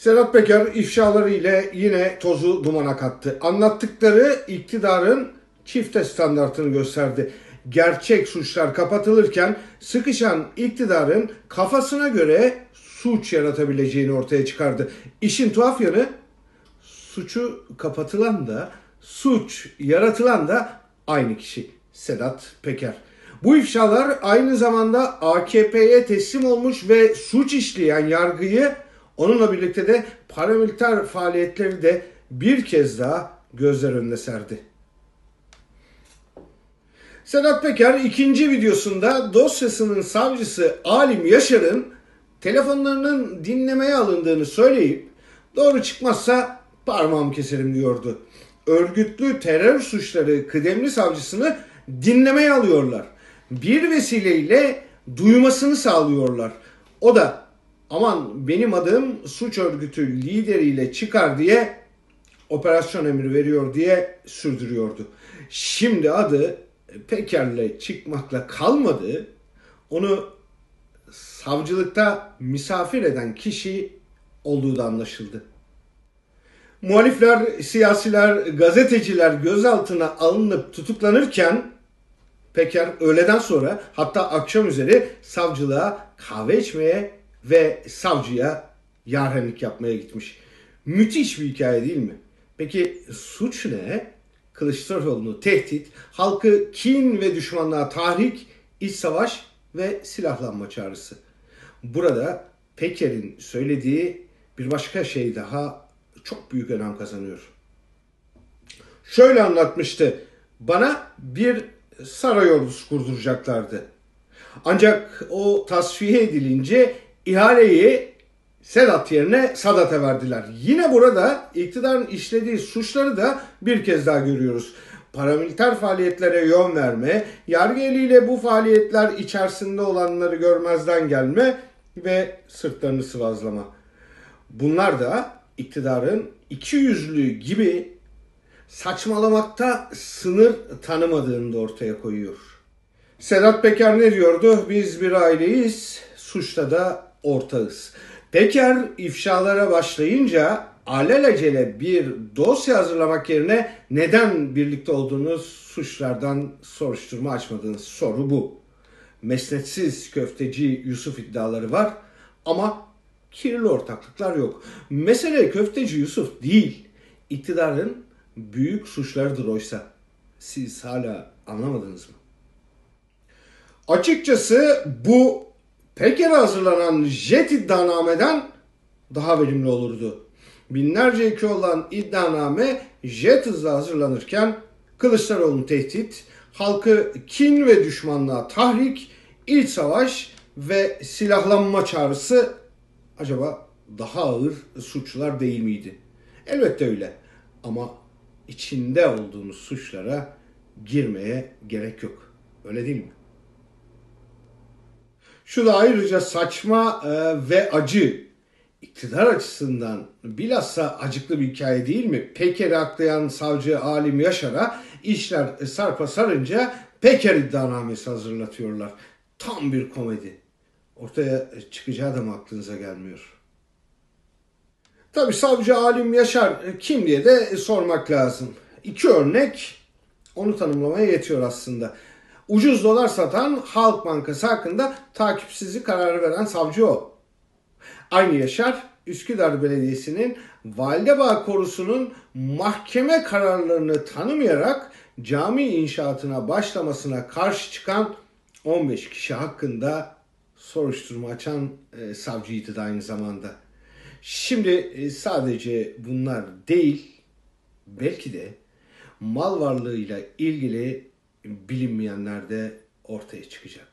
Sedat Peker ifşaları ile yine tozu dumana kattı. Anlattıkları iktidarın çifte standartını gösterdi. Gerçek suçlar kapatılırken sıkışan iktidarın kafasına göre suç yaratabileceğini ortaya çıkardı. İşin tuhaf yanı suçu kapatılan da suç yaratılan da aynı kişi Sedat Peker. Bu ifşalar aynı zamanda AKP'ye teslim olmuş ve suç işleyen yargıyı onunla birlikte de paramiliter faaliyetleri de bir kez daha gözler önüne serdi. Sedat Peker ikinci videosunda dosyasının savcısı Alim Yaşar'ın telefonlarının dinlemeye alındığını söyleyip doğru çıkmazsa parmağımı keserim diyordu. Örgütlü terör suçları kıdemli savcısını dinlemeye alıyorlar. Bir vesileyle duymasını sağlıyorlar. O da aman benim adım suç örgütü lideriyle çıkar diye operasyon emri veriyor diye sürdürüyordu. Şimdi adı Peker'le çıkmakla kalmadı. Onu savcılıkta misafir eden kişi olduğu da anlaşıldı. Muhalifler, siyasiler, gazeteciler gözaltına alınıp tutuklanırken Peker öğleden sonra hatta akşam üzeri savcılığa kahve içmeye ve savcıya yarhenlik yapmaya gitmiş. Müthiş bir hikaye değil mi? Peki suç ne? Kılıçdaroğlu'nu tehdit, halkı kin ve düşmanlığa tahrik, iç savaş ve silahlanma çağrısı. Burada Peker'in söylediği bir başka şey daha çok büyük önem kazanıyor. Şöyle anlatmıştı. Bana bir saray ordusu kurduracaklardı. Ancak o tasfiye edilince ihaleyi Sedat yerine Sadat'a verdiler. Yine burada iktidarın işlediği suçları da bir kez daha görüyoruz. Paramiliter faaliyetlere yön verme, yargı eliyle bu faaliyetler içerisinde olanları görmezden gelme ve sırtlarını sıvazlama. Bunlar da iktidarın iki yüzlü gibi saçmalamakta sınır tanımadığını da ortaya koyuyor. Sedat Peker ne diyordu? Biz bir aileyiz, suçta da ortağız. Peker ifşalara başlayınca alelacele bir dosya hazırlamak yerine neden birlikte olduğunuz suçlardan soruşturma açmadığınız soru bu. Mesnetsiz köfteci Yusuf iddiaları var ama kirli ortaklıklar yok. Mesele köfteci Yusuf değil, iktidarın büyük suçlarıdır oysa. Siz hala anlamadınız mı? Açıkçası bu Peker'e hazırlanan jet iddianameden daha verimli olurdu. Binlerce eki olan iddianame jet hızla hazırlanırken Kılıçdaroğlu'nun tehdit, halkı kin ve düşmanlığa tahrik, iç savaş ve silahlanma çağrısı acaba daha ağır suçlar değil miydi? Elbette öyle. Ama içinde olduğumuz suçlara girmeye gerek yok. Öyle değil mi? Şu da ayrıca saçma e, ve acı iktidar açısından bilhassa acıklı bir hikaye değil mi? Peker'i aklayan savcı Alim Yaşar'a işler sarpa sarınca Peker iddianamesi hazırlatıyorlar. Tam bir komedi. Ortaya çıkacağı da mı aklınıza gelmiyor? Tabi savcı Alim Yaşar kim diye de sormak lazım. İki örnek onu tanımlamaya yetiyor aslında. Ucuz dolar satan Halk Bankası hakkında takipsizlik kararı veren savcı o. Aynı Yaşar Üsküdar Belediyesi'nin Validebağ Korusu'nun mahkeme kararlarını tanımayarak cami inşaatına başlamasına karşı çıkan 15 kişi hakkında soruşturma açan e, savcıydı da aynı zamanda. Şimdi e, sadece bunlar değil, belki de mal varlığıyla ilgili bilinmeyenler de ortaya çıkacak.